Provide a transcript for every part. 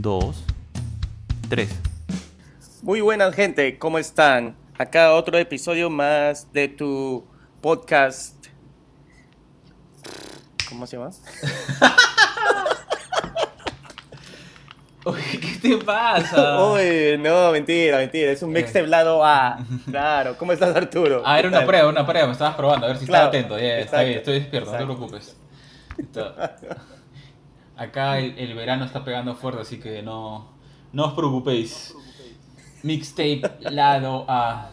2, 3. Muy buenas gente, ¿cómo están? Acá otro episodio más de tu podcast. ¿Cómo se llama? Oye, ¿qué te pasa? Uy, no, mentira, mentira. Es un mixtape eh. lado A. Claro, ¿cómo estás, Arturo? Ah, era una prueba, una prueba. Me estabas probando, a ver si claro, estaba atento. Está bien, estoy despierto, no te preocupes. Acá el, el verano está pegando fuerte, así que no, no os preocupéis. Mixtape lado A.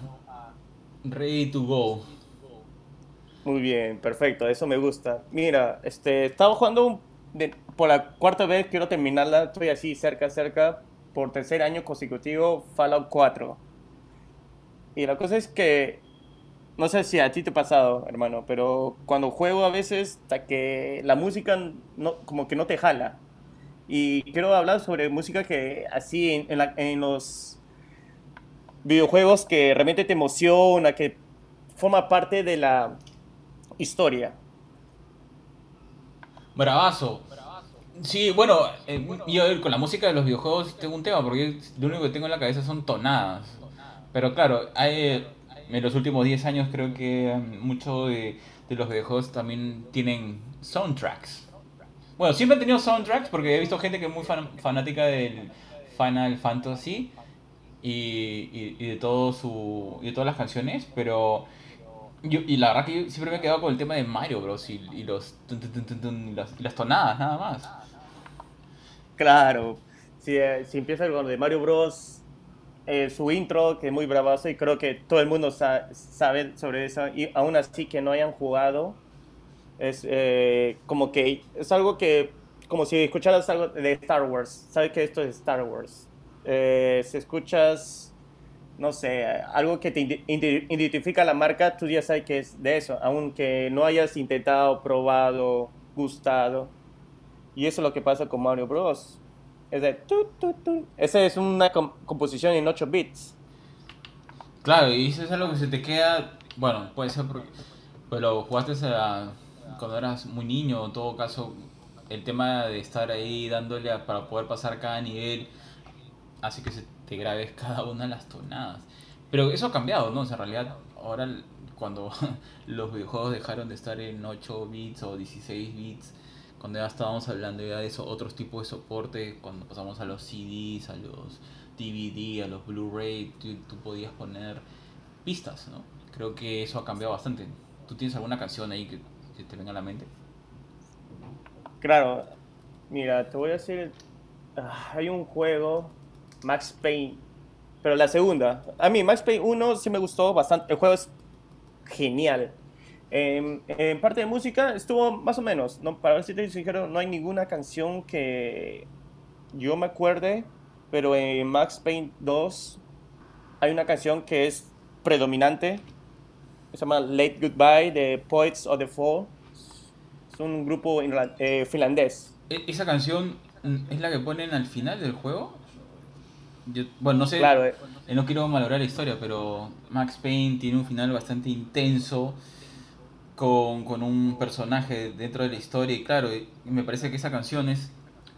Ready to go. Muy bien, perfecto, eso me gusta. Mira, este, estaba jugando un- por la cuarta vez, quiero terminarla, estoy así cerca, cerca, por tercer año consecutivo, Fallout 4. Y la cosa es que, no sé si a ti te ha pasado, hermano, pero cuando juego a veces, hasta que la música no, como que no te jala. Y quiero hablar sobre música que así en, los videojuegos que realmente te emociona, que forma parte de la historia. Bravazo. Sí, bueno, eh, yo con la música de los videojuegos tengo un tema, porque lo único que tengo en la cabeza son tonadas. Pero claro, hay, en los últimos 10 años creo que mm, muchos de, los videojuegos también tienen soundtracks. Bueno, siempre han tenido soundtracks porque he visto gente que es muy fan- fanática del Final Fantasy y, y- de todo su y de todas las canciones, pero yo, y la verdad que yo siempre me he quedado con el tema de Mario Bros. y, los las tonadas, nada más. Claro, si, eh, si empieza con lo de Mario Bros, eh, su intro, que es muy bravazo, y creo que todo el mundo sa- sabe sobre eso, y aún así que no hayan jugado, es eh, como que es algo que, como si escucharas algo de Star Wars, sabes que esto es Star Wars. Eh, si escuchas, no sé, algo que te ide- ide- identifica la marca, tú ya sabes que es de eso, aunque no hayas intentado, probado, gustado. Y eso es lo que pasa con Mario Bros. Es de. Esa es una com- composición en 8 bits. Claro, y eso es algo que se te queda, bueno, puede ser porque pues lo jugaste a- cuando eras muy niño, en todo caso, el tema de estar ahí dándole a- para poder pasar cada nivel, hace que se te grabes cada una de las tonadas. Pero eso ha cambiado, ¿no? O sea, en realidad, ahora cuando los videojuegos dejaron de estar en 8 bits o 16 bits, cuando ya estábamos hablando ya de esos otros tipos de soporte, cuando pasamos a los CDs, a los DVD, a los Blu-ray, tú, podías poner pistas, ¿no? Creo que eso ha cambiado bastante. ¿Tú tienes alguna canción ahí que, que te venga a la mente? Claro, mira, te voy a decir. ah, hay un juego, Max Payne. Pero la segunda. A mí, Max Payne 1 sí me gustó bastante. El juego es genial. En, en parte de música estuvo más o menos. No, para ver si te sincero, no hay ninguna canción que yo me acuerde. Pero en Max Payne 2 hay una canción que es predominante. Se llama Late Goodbye de Poets of the Fall. Es un grupo eh, finlandés. E- ¿Esa canción es la que ponen al final del juego? Yo- bueno, no sé, Claro, eh. eh, no quiero malograr la historia, pero Max Payne tiene un final bastante intenso con, con un personaje dentro de la historia y claro, me parece que esa canción es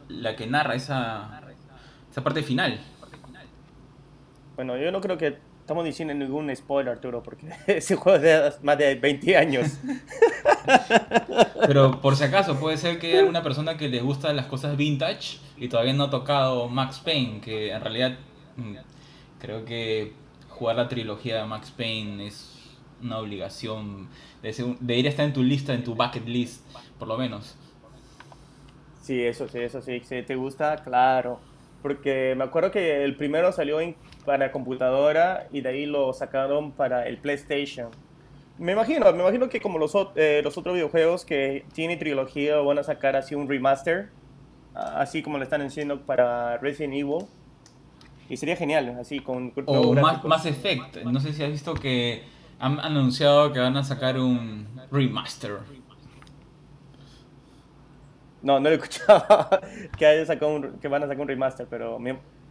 la que narra esa, esa parte final. Bueno, yo no creo que estamos diciendo ningún spoiler, Arturo, porque ese juego es de más de 20 años. Pero por si acaso, puede ser que hay alguna persona que les gusta las cosas vintage y todavía no ha tocado Max Payne, que en realidad mm, creo que jugar la trilogía de Max Payne es una obligación de, ir a estar en tu lista, en tu bucket list, por lo menos. Sí, eso sí, eso sí. Si te gusta, claro. porque me acuerdo que el primero salió en, para computadora y de ahí lo sacaron para el PlayStation. Me imagino, me imagino que como los, eh, los otros videojuegos que tienen trilogía van a sacar así un remaster, así como lo están haciendo para Resident Evil. Y sería genial, así con... O más, más Effect, no sé si has visto que han anunciado que van a sacar un remaster. No, no he escuchado que, haya sacado un, que van a sacar un remaster, pero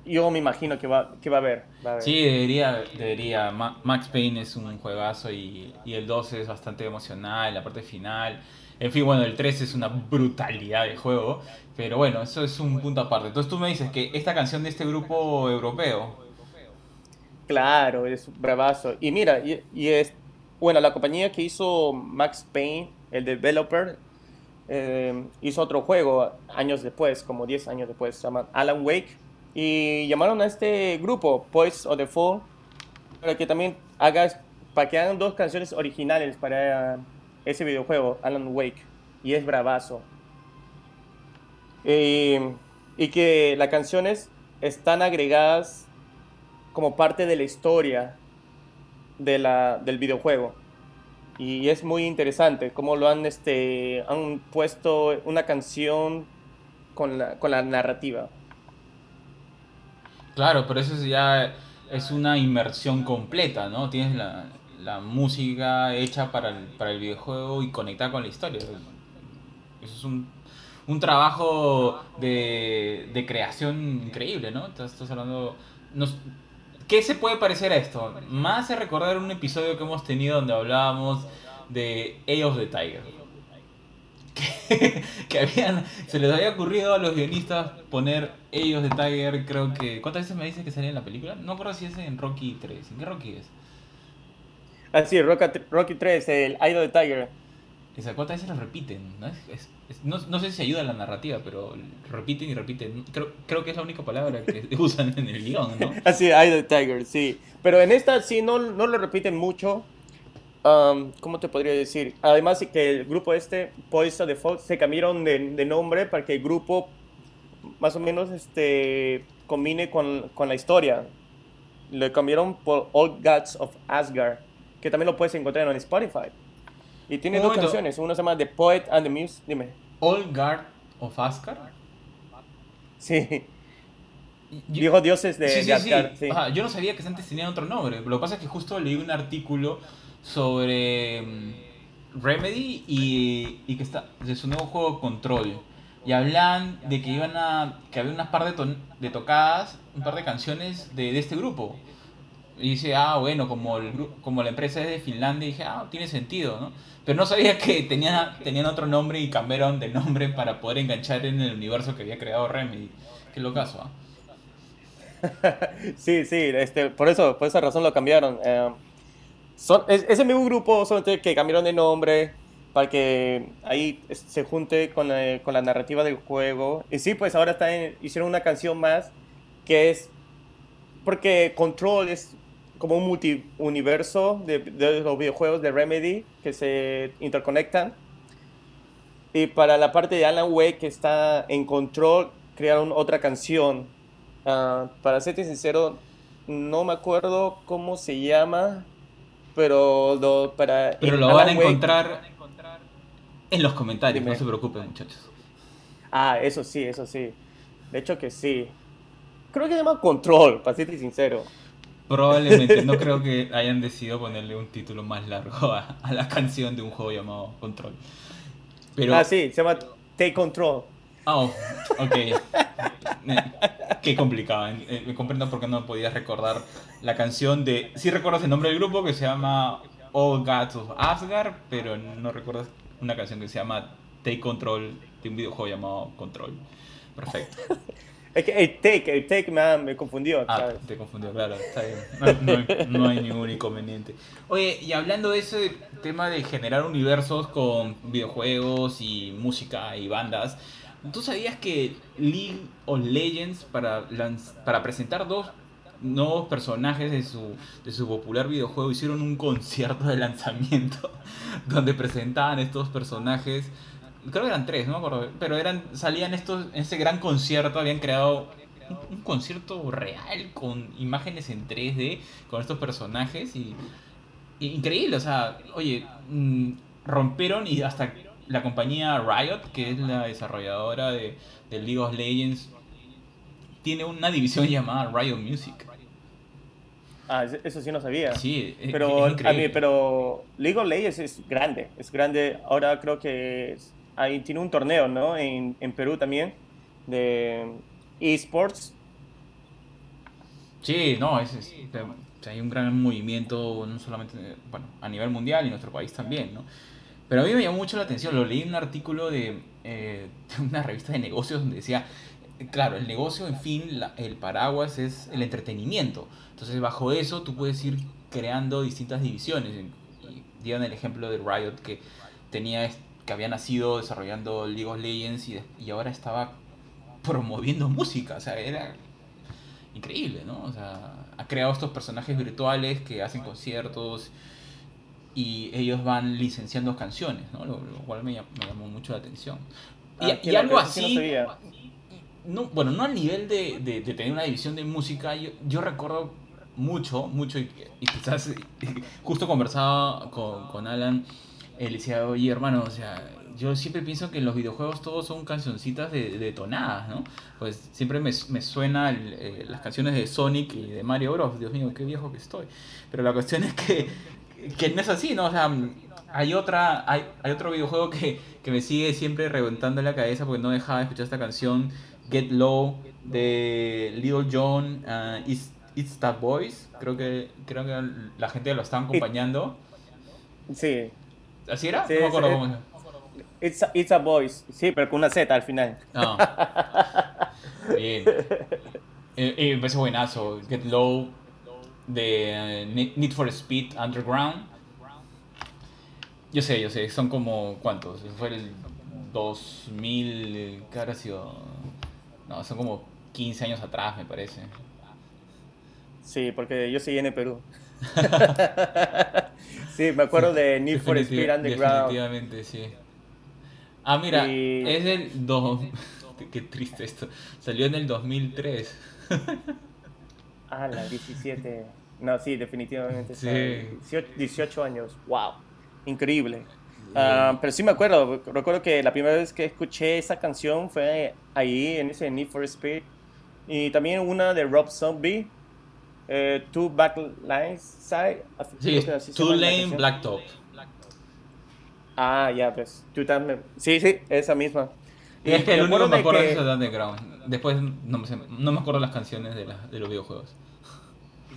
yo me imagino que va, que va, a, haber, Sí, debería, debería. Max Payne es un juegazo y, y el 2 es bastante emocional, la parte final. En fin, bueno, el 3 es una brutalidad de juego, pero bueno, eso es un punto aparte. Entonces tú me dices que esta canción de este grupo europeo. Claro, es bravazo. Y mira, y, es, bueno, la compañía que hizo Max Payne, el developer, eh, hizo otro juego años después, como 10 años después, se llama Alan Wake. Y llamaron a este grupo, Poise of the Fall, para que también hagas, para que hagan dos canciones originales para ese videojuego, Alan Wake. Y es bravazo. y que las canciones están agregadas como parte de la historia de la, del videojuego y es muy interesante cómo lo han, este, han puesto una canción con la, con la narrativa. Claro, pero eso ya es una inmersión completa, ¿no? Tienes la, la música hecha para el, para el videojuego y conectada con la historia. Eso es un, un trabajo de, de, creación increíble, ¿no? Estás, estás hablando... ¿Qué se puede parecer a esto? Más hace recordar un episodio que hemos tenido donde hablábamos de Ellos de Tiger. Que, habían, se les había ocurrido a los guionistas poner Ellos de Tiger, creo que... ¿Cuántas veces me dice que salía en la película? No recuerdo si es en Rocky 3. ¿En qué Rocky es? Ah, sí, Rocky 3, el Idol de Tiger. ¿Cuántas veces lo repiten? ¿no? No, no, sé si ayuda a la narrativa, pero repiten y repiten. Creo, creo que es la única palabra que usan en el guion, ¿no? Así, ah, Eye Tiger, sí. Pero en esta sí no, no lo repiten mucho. Um, ¿Cómo te podría decir? Además que el grupo este, Poison de Fox, se cambiaron de, de, nombre para que el grupo más o menos este, combine con, con la historia. Le cambiaron por All Gods of Asgard, que también lo puedes encontrar en Spotify. Y tiene dos canciones, una se llama The Poet and the Muse, dime. All Guard of Asgard. Sí. Dijo dioses de, sí, Asgard. Sí. yo no sabía que antes tenían otro nombre. Lo que pasa es que justo leí un artículo sobre mm, Remedy y, y, que está de su nuevo juego Control. Y hablan de que iban a. que había unas par de, de tocadas, un par de canciones de, de este grupo. Y dice, ah, bueno, como, el, como la empresa es de Finlandia, dije, ah, tiene sentido, ¿no? Pero no sabía que tenían, tenían otro nombre y cambiaron de nombre para poder enganchar en el universo que había creado Remedy. Qué locazo, ¿ah? sí, sí, este, por eso, por esa razón lo cambiaron. Eh, son, es, ese mismo grupo que cambiaron de nombre para que ahí se junte con, eh, con la narrativa del juego. Y sí, pues ahora están, hicieron una canción más que es porque Control es como un multiuniverso de, de los videojuegos de Remedy que se interconectan. Y para la parte de Alan Wake que está en Control, crearon otra canción. Uh, para serte sincero, no me acuerdo cómo se llama, pero lo, para pero lo van a encontrar en los comentarios, no se preocupen muchachos. Ah, eso sí, eso sí. De hecho que sí. Creo que se llama Control, para serte sincero. Probablemente, no creo que hayan decidido ponerle un título más largo a, la canción de un juego llamado Control. Pero... Ah, sí, se llama Take Control. Oh, ok. Qué complicado. Eh, me comprendo por qué no podías recordar la canción de... Sí recuerdas el nombre del grupo que se llama All Gods of Asgard, pero no recuerdas una canción que se llama Take Control de un videojuego llamado Control. Perfecto. Es que el take, el take me, me confundió. Ah, te confundió, claro. Está bien. No, hay, ningún inconveniente. Oye, y hablando de ese tema de generar universos con videojuegos y música y bandas, ¿tú sabías que League of Legends, para, para presentar dos nuevos personajes de su, de su popular videojuego, hicieron un concierto de lanzamiento donde presentaban estos personajes creo que eran tres, no me acuerdo, pero eran, salían estos, en este gran concierto, habían creado un, concierto real con imágenes en 3D, con estos personajes y, increíble, o sea, oye, mm, rompieron y hasta la compañía Riot, que es la desarrolladora de, de League of Legends, tiene una división llamada Riot Music. Ah, eso sí no sabía. Sí, pero, a mí, pero League of Legends es grande, es grande. Ahora creo que ahí tiene un torneo, ¿no? En, en Perú también, de esports. Sí, no, es, hay un gran movimiento, no solamente bueno, a nivel mundial y en nuestro país también, ¿no? Pero a mí me llamó mucho la atención, lo leí en un artículo de, eh, de una revista de negocios donde decía, claro, el negocio, en fin, el paraguas es el entretenimiento. Entonces, bajo eso, tú puedes ir creando distintas divisiones. Y dieron el ejemplo de Riot que tenía que había nacido desarrollando League of Legends y, y ahora estaba promoviendo música. O sea, era increíble, ¿no? O sea, ha creado estos personajes virtuales que hacen conciertos y ellos van licenciando canciones, ¿no? Lo, cual me llamó, mucho la atención. y, ah, y algo así, no, bueno, no al nivel de, de, tener una división de música, yo, yo recuerdo mucho, mucho, y, quizás justo conversaba con, con Alan, él decía, oye hermano, o sea, yo siempre pienso que en los videojuegos todos son cancioncitas de, de tonadas, ¿no? Pues siempre me, me suena eh, las canciones de Sonic y de Mario Bros. Dios mío, qué viejo que estoy. Pero la cuestión es que, que no es así, ¿no? O sea, hay otra hay, hay otro videojuego que, que me sigue siempre reventando la cabeza porque no dejaba de escuchar esta canción Get Low de Little John, uh, It's, It's That Boys. Creo que, creo que la gente lo está acompañando. Sí. ¿Así era? no me acuerdo cómo It's a, it's a Boys. Sí, pero con una Z al final. Ah. Bien. Eh, eh, me parece buenazo. Get Low de uh, Need for Speed Underground. Yo sé, yo sé, son como, ¿cuántos? Fue el 2000, ¿qué habrá sido? No, son como 15 años atrás, me parece. Sí, porque yo seguí en Perú. sí, me acuerdo de Need for Speed Underground. Definitivamente, sí. Ah, mira, es el... Do... Qué triste esto. Salió en el 2003. ah, la 17. No, sí, definitivamente. Sí. 18 años. Wow. Increíble. Ah, pero sí me acuerdo, recuerdo que la primera vez que escuché esa canción fue ahí, en ese Need for Speed. Y también una de Rob Zombie, eh, Two Backlines Side. Sí, Two Lane Blacktop. Ah, ya, pues. Tú también. Sí, sí, esa misma. Y es que el único que me acuerdo es de Underground. Después no me, no me acuerdo las canciones de, la, de los videojuegos.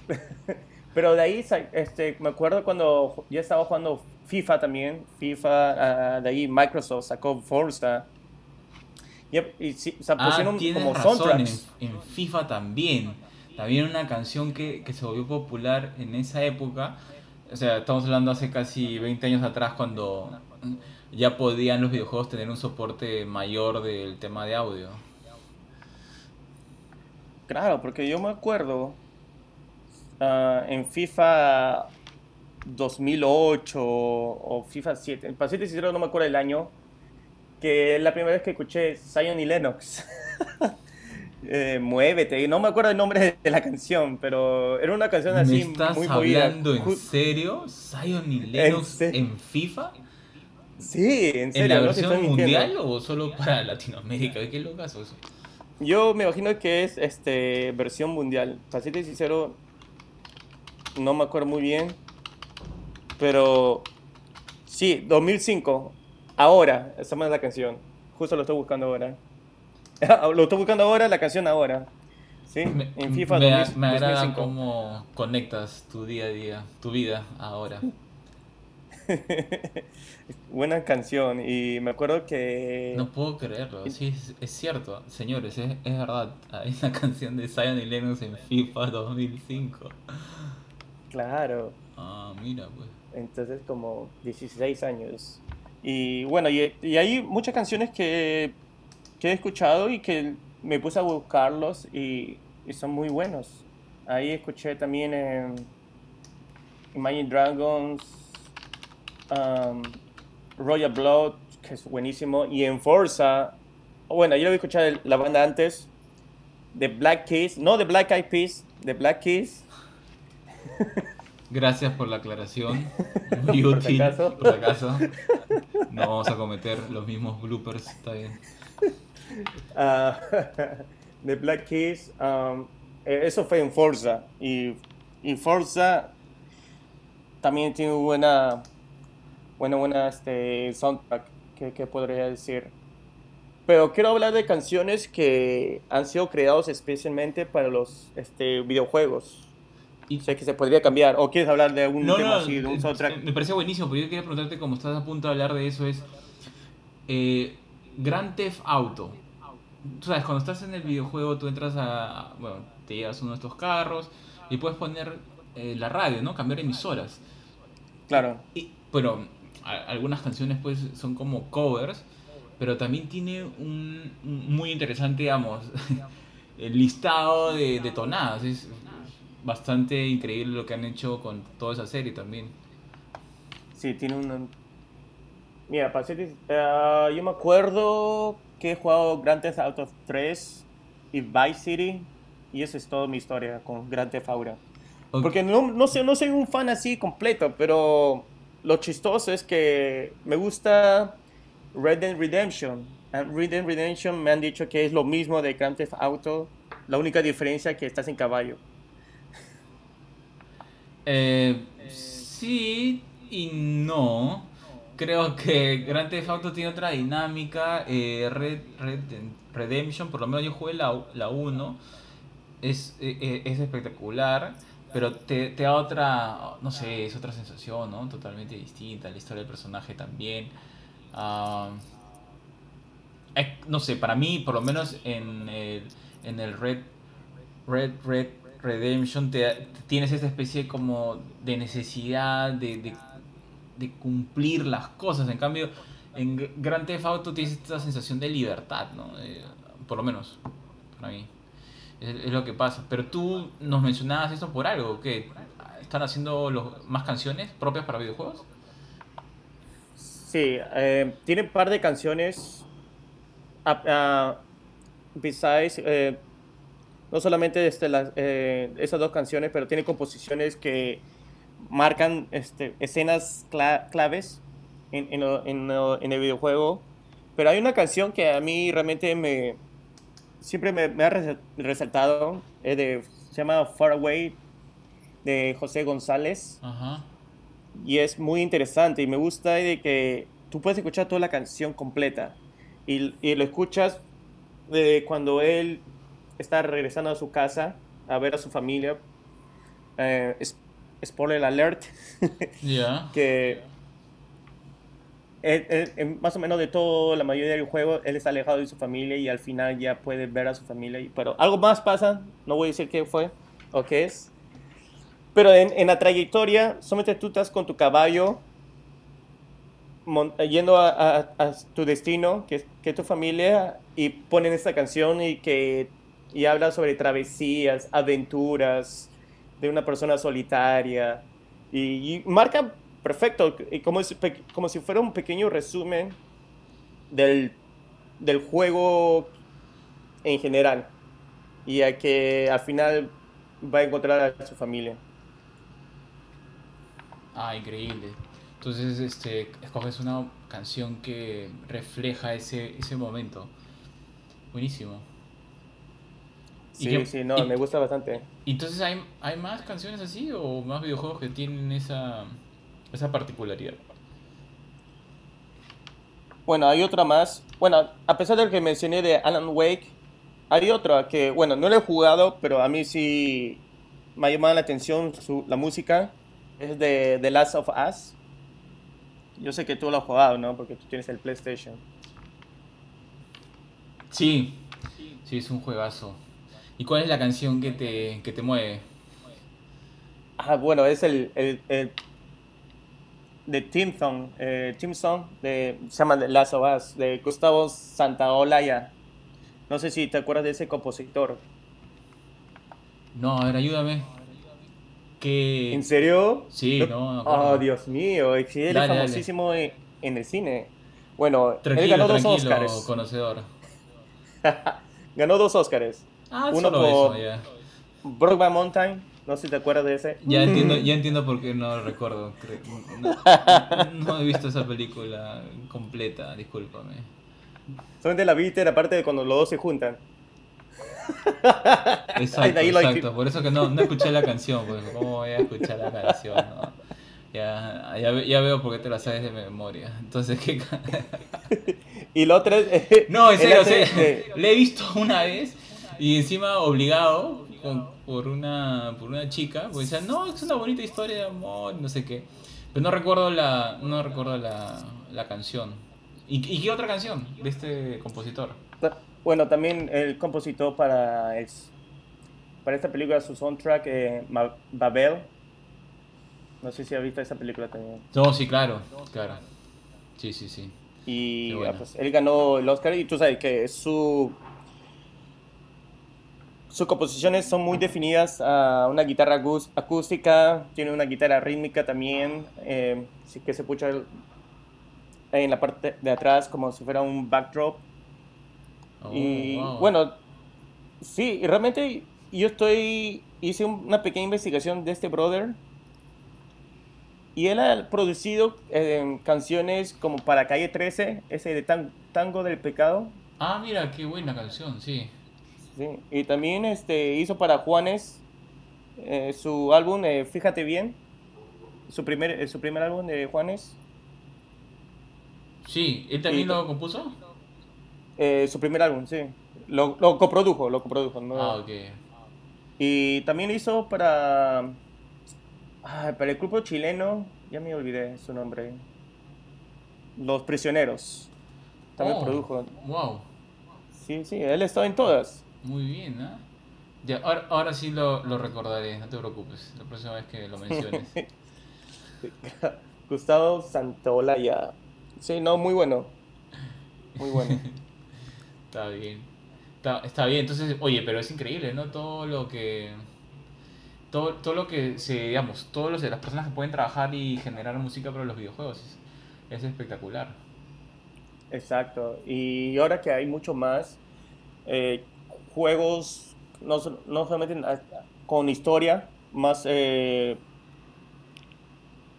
Pero de ahí, este, me acuerdo cuando ya estaba jugando FIFA también, FIFA, uh, de ahí Microsoft sacó Forza. Y, y, o sea, ah, pusieron como razón, en, FIFA también. También una canción que, que se volvió popular en esa época. O sea, estamos hablando hace casi 20 años atrás cuando ya podían los videojuegos tener un soporte mayor del tema de audio. Claro, porque yo me acuerdo uh, en FIFA 2008 o FIFA 7, para ser sincero no me acuerdo el año, que es la primera vez que escuché Zion y Lennox. eh, muévete, no me acuerdo el nombre de la canción, pero era una canción así ¿Me estás muy hablando en serio? ¿Zion y Lennox en, FIFA? Sí, en serio. ¿En la versión mundial o solo para Latinoamérica? ¿Qué locas eso? Yo me imagino que es este versión mundial. Para ser sincero, no me acuerdo muy bien. Pero sí, 2005. Ahora, esa es la canción. Justo lo estoy buscando ahora. lo estoy buscando ahora, la canción ahora. ¿Sí? en FIFA me, 2000, me agrada cómo conectas tu día a día, tu vida ahora. Buena canción y me acuerdo que... No puedo creerlo, sí, es, cierto, señores, es, es, verdad. Hay una canción de Zion y Lennox en FIFA 2005. Claro. Ah, mira, pues entonces como 16 años. Y bueno, y, y hay muchas canciones que, que, he escuchado y que me puse a buscarlos y, y son muy buenos. Ahí escuché también en Imagine Dragons, um, Royal Blood, que es buenísimo, y en Forza, bueno, yo lo había escuchado la banda antes, The Black Keys, no The Black Eyed Peas, The Black Keys. Gracias por la aclaración. Muy útil. Por si acaso. No vamos a cometer los mismos bloopers, está bien. Uh, The Black Keys, um, eh, eso fue en Forza. Y, y Forza también tiene buena, buena, buena este, soundtrack, que, que podría decir. Pero quiero hablar de canciones que han sido creados especialmente para los este, videojuegos. Y sé que se podría cambiar. ¿O quieres hablar de un tema así, de un soundtrack? Me parece buenísimo, pero yo quería preguntarte, como estás a punto de hablar de eso, es eh, Grand Theft Auto. Tú sabes, cuando estás en el videojuego, tú entras a. Bueno, te llevas uno de estos carros y puedes poner eh, la radio, ¿no? Cambiar emisoras. Claro. Y, bueno, algunas canciones pues son como covers, pero también tiene un, muy interesante, digamos, el listado de, de tonadas. Es bastante increíble lo que han hecho con toda esa serie también. Sí, tiene un... Mira, para ser, uh, yo me acuerdo que he jugado Grand Theft Auto 3 y Vice City y eso es toda mi historia con Grand Theft Auto. Porque no, no, sé, no soy un fan así completo, pero lo chistoso es que me gusta Red Dead Redemption. Red Dead Redemption me han dicho que es lo mismo de Grand Theft Auto, la única diferencia es que estás en caballo. Eh, sí y no. Creo que Grand Theft Auto tiene otra dinámica. Eh, Red, Redemption, por lo menos yo jugué la, la 1. Es, eh, eh, es espectacular pero te, te, da otra, no sé, es otra sensación, ¿no? Totalmente distinta, la historia del personaje también. Ah, no sé, para mí, por lo menos en el, en el Red, Red, Red Redemption, te, tienes esa especie como de necesidad de, de, cumplir las cosas. En cambio, en Grand Theft Auto tienes esta sensación de libertad, ¿no? Por lo menos, para mí. Es, lo que pasa. Pero tú nos mencionabas esto por algo, que están haciendo los, más canciones propias para videojuegos. Sí, eh, tiene un par de canciones. Uh, besides, eh, no solamente este, las, eh, esas dos canciones, pero tiene composiciones que marcan este, escenas claves en, en, en, en, el videojuego. Pero hay una canción que a mí realmente me, siempre me, ha resaltado, de, se llama Far Away de José González. Y es muy interesante y me gusta de que tú puedes escuchar toda la canción completa y, y lo escuchas de cuando él está regresando a su casa a ver a su familia. Eh, spoiler alert. que más o menos de todo, la mayoría del juego, él está alejado de su familia y al final ya puede ver a su familia. Pero algo más pasa, no voy a decir qué fue o qué es. Pero en, la trayectoria, solamente tú estás con tu caballo yendo a, tu destino, que, es tu familia, y ponen esta canción y que y habla sobre travesías, aventuras de una persona solitaria. Y, y marca perfecto, como, como si fuera un pequeño resumen del, del juego en general. Y a que al final va a encontrar a su familia. Ah, increíble. Entonces, este, escoges una canción que refleja ese, ese momento. Buenísimo. Sí, sí, no, me gusta bastante. Entonces, ¿hay, ¿hay más canciones así o más videojuegos que tienen esa, esa particularidad. Bueno, hay otra más. Bueno, a pesar de que mencioné de Alan Wake, hay otra que, bueno, no la he jugado, pero a mí sí me ha llamado la atención su, la música. Es de The Last of Us. Yo sé que tú lo has jugado, ¿no? Porque tú tienes el PlayStation. Sí, sí, es un juegazo. ¿Y cuál es la canción que te, que te mueve? Ah, bueno, es el, el, el de Tim Song, eh, Song de, se llama The Last of Us, de Gustavo Santaolalla. No sé si te acuerdas de ese compositor. No, a ver, ayúdame. ¿Qué... ¿En serio? Sí, no, Oh, Dios mío, él es famosísimo en, el cine. Bueno, él ganó dos Oscars. conocedor. ganó dos Oscars. Ah, Uno solo por- eso, ya. Brokeback Mountain, no sé si te acuerdas de ese. Ya entiendo, ya entiendo por qué no lo recuerdo. No, no he visto esa película completa, discúlpame. Solamente la viste la parte de cuando los dos se juntan. Exacto, de ahí lo exacto. Por eso que no, no escuché la canción, porque ¿cómo voy a escuchar la canción? no? Ya, ya, ya veo por qué te la sabes de memoria. Entonces, ¿qué? Y la otra es... No, en serio, o sea, le he visto una vez y encima obligado con- por, una, por una chica, porque decía, no, es una bonita historia de amor, no sé qué. Pero no recuerdo la, no recuerdo la, la canción. ¿Y, ¿Y qué otra canción de este compositor? Bueno, también el compositor para, es- para esta película, su soundtrack, eh, Babel. No sé si has visto esa película también. No, sí, claro, claro. Sí, sí, sí. Y ah, pues, él ganó el Oscar y tú sabes que su sus composiciones son muy definidas a una guitarra acús- acústica, tiene una guitarra rítmica también, eh, que se escucha en la parte de atrás como si fuera un backdrop. Oh, y wow. bueno, sí, y realmente yo estoy, hice un- una pequeña investigación de este brother y él ha producido eh, canciones como para Calle 13, ese de Tan- Tango del Pecado, Ah, mira, qué buena canción, sí. ¿Sí? y también este, hizo para Juanes eh, su álbum eh, Fíjate Bien, su primer, eh, su primer álbum de Juanes, Sí, ¿él también Y- lo compuso? eh, su primer álbum, sí, lo, lo coprodujo, lo coprodujo, ¿no? Ah, ok. Y también hizo para. ah, para el grupo chileno, ya me olvidé su nombre. Los Prisioneros. También Oh, produjo. Wow, Sí, sí, él estaba en todas. Muy bien, ¿ah? Ya, ahora, ahora sí lo, lo recordaré, no te preocupes, la próxima vez que lo menciones. Gustavo Santaolalla. Sí, no, muy bueno. Muy bueno. Está bien. Está, está bien, entonces, oye, pero es increíble, ¿no? Todo lo que. Todo, todo lo que se, digamos, todas las personas que pueden trabajar y generar música para los videojuegos. Es, es espectacular. Exacto. Y ahora que hay mucho más eh, juegos, no, no solamente con historia, más eh,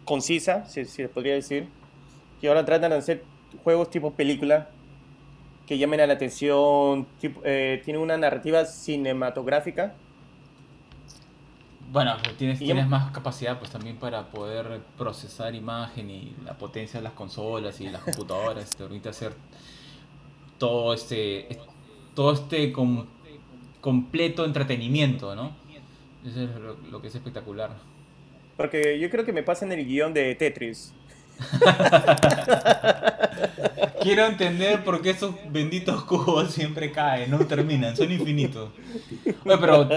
concisa, si, si se podría decir, que ahora tratan de hacer juegos tipo película, que llamen a la atención, tipo, eh, tienen una narrativa cinematográfica. Bueno, tienes, Y tienes más capacidad pues también para poder procesar imagen y la potencia de las consolas y las computadoras te permite hacer todo este todo este completo entretenimiento, ¿no? Eso es lo, lo que es espectacular. Porque yo creo que me pasa en el guion de Tetris. Quiero entender por qué esos benditos cubos siempre caen, no terminan, son infinitos. Oye, pero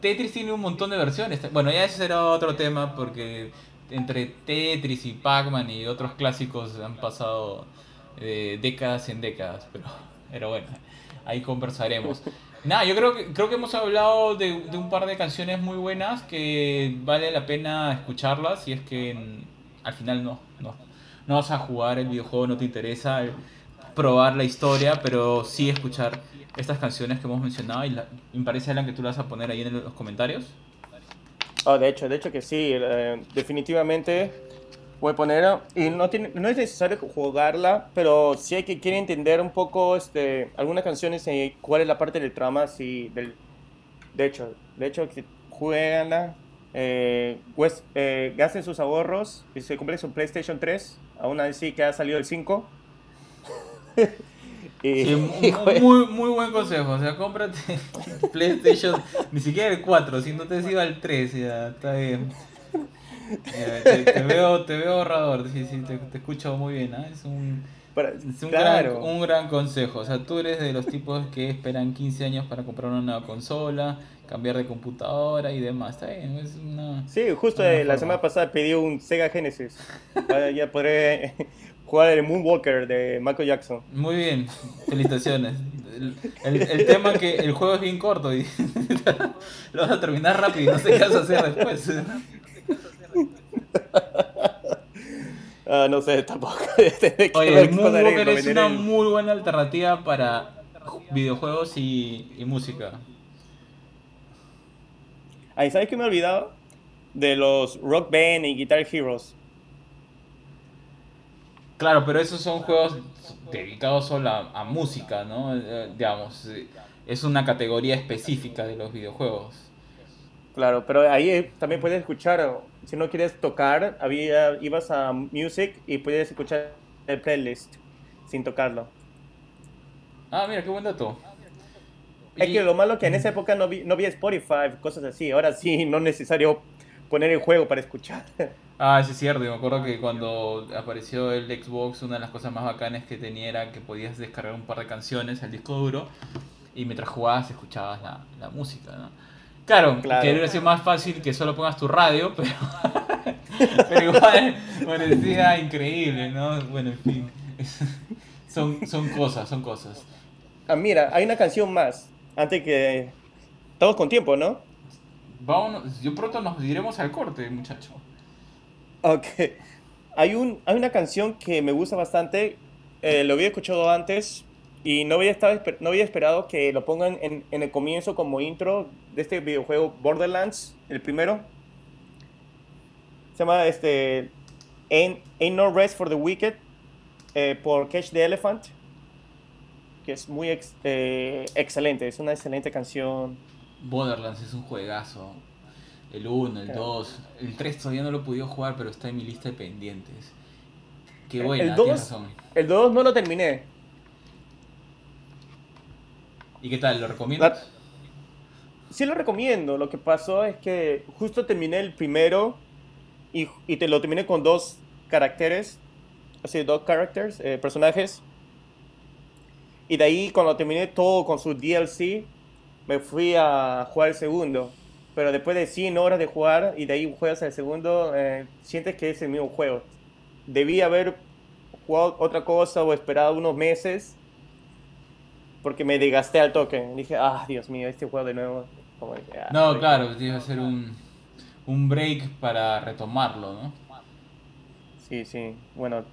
Tetris tiene un montón de versiones. Bueno, ya ese será otro tema porque entre Tetris y Pac-Man y otros clásicos han pasado eh, décadas en décadas, pero, pero bueno, ahí conversaremos. Nada, yo creo que, creo que hemos hablado de, de un par de canciones muy buenas que vale la pena escucharlas si es que mm, al final no, no, no vas a jugar el videojuego, no te interesa el- probar la historia, pero sí escuchar estas canciones que hemos mencionado y me parece Alan que tú las vas a poner ahí en los comentarios. Oh, de hecho, de hecho que sí, eh, definitivamente voy a poner, y no, tiene, no es necesario jugarla, pero sí hay que quiere entender un poco este, algunas canciones y cuál es la parte del trama, sí, del, de hecho, de hecho, que jueguenla, eh, pues, eh, gasten sus ahorros y se compren su PlayStation 3, aún así que ha salido el 5. y, Sí, y muy, muy buen consejo, o sea, cómprate PlayStation, ni siquiera el 4, si no te has ido al 3, ya, está bien. Te, te veo, te veo ahorrador, sí, sí, te, te escucho muy bien, ¿ah? es un... Es un, claro. gran, un gran consejo. O sea, tú eres de los tipos que esperan 15 años para comprar una nueva consola, cambiar de computadora y demás. Está bien, es una. Sí, justo Una eh, la forma. semana pasada pedí un Sega Genesis. Ahora ya podré jugar el Moonwalker de Michael Jackson. Muy bien, felicitaciones. El, el- el tema que el juego es bien corto y lo vas a terminar rápido y no sé qué vas a hacer después. Ah, no sé, tampoco. Oye, el Moonwalker es una muy buena alternativa para videojuegos y, y música. Ahí, ¿sabes qué me he olvidado? De los Rock Band y Guitar Heroes. Claro, pero esos son juegos dedicados solo a, música, ¿no? Eh, digamos, eh, es una categoría específica de los videojuegos. Claro, pero ahí eh, también puedes escuchar, si no quieres tocar, había, ibas a Music y puedes escuchar el playlist sin tocarlo. Ah, mira, qué buen dato. Es que lo malo que en esa época no vi, no vi Spotify, cosas así. Ahora sí, no es necesario poner el juego para escuchar. Ah, sí es cierto, me acuerdo que cuando apareció el Xbox, una de las cosas más bacanas que tenía era que podías descargar un par de canciones al disco duro y mientras jugabas escuchabas la, la música, ¿no? Claro, claro. que hubiera sido más fácil que solo pongas tu radio, pero, pero igual parecía increíble, ¿no? Bueno, en fin, son, son cosas, son cosas. Ah, mira, hay una canción más, antes que... Estamos con tiempo, ¿no? Vámonos, yo pronto nos diremos al corte, muchacho. Ok. Hay, un, hay una canción que me gusta bastante, eh, lo había escuchado antes y no había, estado, no había esperado que lo pongan en, en, el comienzo como intro de este videojuego Borderlands, el primero. Se llama este, Ain't, No Rest for the Wicked eh, por Catch the Elephant, que es muy eh, excelente, es una excelente canción. Borderlands es un juegazo. El 1, el 2, el 3 todavía no lo he podido jugar, pero está en mi lista de pendientes. Qué buena, el 2, El 2 no lo terminé. ¿Y qué tal? ¿Lo recomiendas? Sí lo recomiendo. Lo que pasó es que justo terminé el primero y, y te lo terminé con dos caracteres, así, dos characters, eh, personajes. Y de ahí cuando terminé todo con su DLC, me fui a jugar el segundo pero después de 100 horas de jugar y de ahí juegas el segundo, eh, sientes que es el mismo juego. Debí haber jugado otra cosa o esperado unos meses porque me desgasté al toque. Dije, ah, Dios mío, este juego de nuevo. Ah, no, claro, debe ser un, un break para retomarlo, ¿no? Sí, sí. Bueno,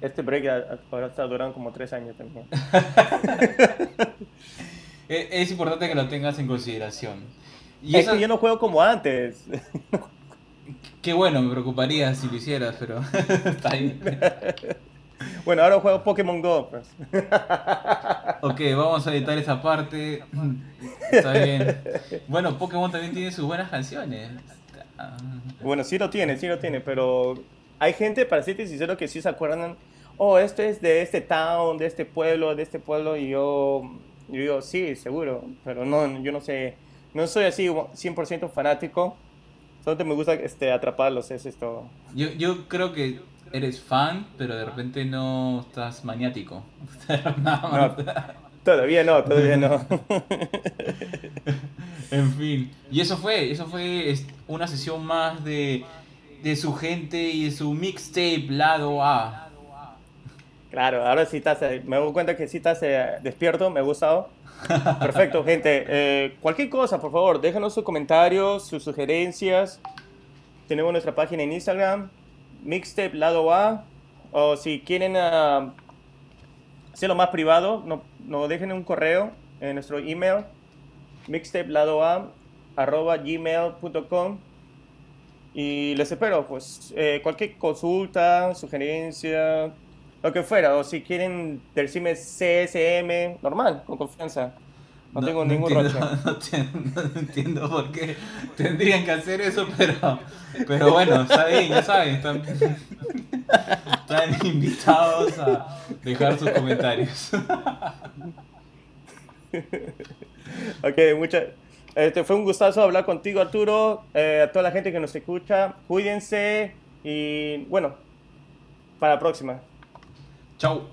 este break ahora está durando como tres años también. es importante que lo tengas en consideración. Y es que yo no juego como antes. Qué bueno, me preocuparía si lo hicieras, pero está ahí. Bueno, ahora juego Pokémon Go. Pues. Ok, vamos a editar esa parte. Está bien. Bueno, Pokémon también tiene sus buenas canciones. Bueno, sí lo tiene, sí lo tiene, pero hay gente, para serte sincero, que sí se acuerdan, oh, este es de este town, de este pueblo, de este pueblo, y yo, yo digo, sí, seguro, pero no, yo no sé no soy así 100% fanático. Solo me gusta este, atraparlos, es esto. Yo, yo creo que eres fan, pero de repente no estás maniático. no, todavía no, todavía no. en fin. Y eso fue, eso fue una sesión más de, de su gente y de su mixtape lado A. Claro, ahora sí estás, eh, me doy cuenta que sí estás eh, despierto, me ha gustado. Perfecto, gente. Eh, cualquier cosa, por favor, déjanos sus comentarios, sus sugerencias. Tenemos nuestra página en Instagram, Mixtape Lado A. O si quieren uh, hacerlo más privado, nos no dejen un correo en nuestro email, mixtape lado A, arroba gmail.com. Y les espero, pues, eh, cualquier consulta, sugerencia, lo que fuera, o si quieren decirme CSM, normal, con confianza. No, tengo ningún entiendo, no, entiendo, por qué tendrían que hacer eso, pero, pero bueno, está bien, ya saben, están, están invitados a dejar sus comentarios. ok, muchas. Este, fue un gustazo hablar contigo, Arturo. Eh, a toda la gente que nos escucha, cuídense y bueno, para la próxima. Chao.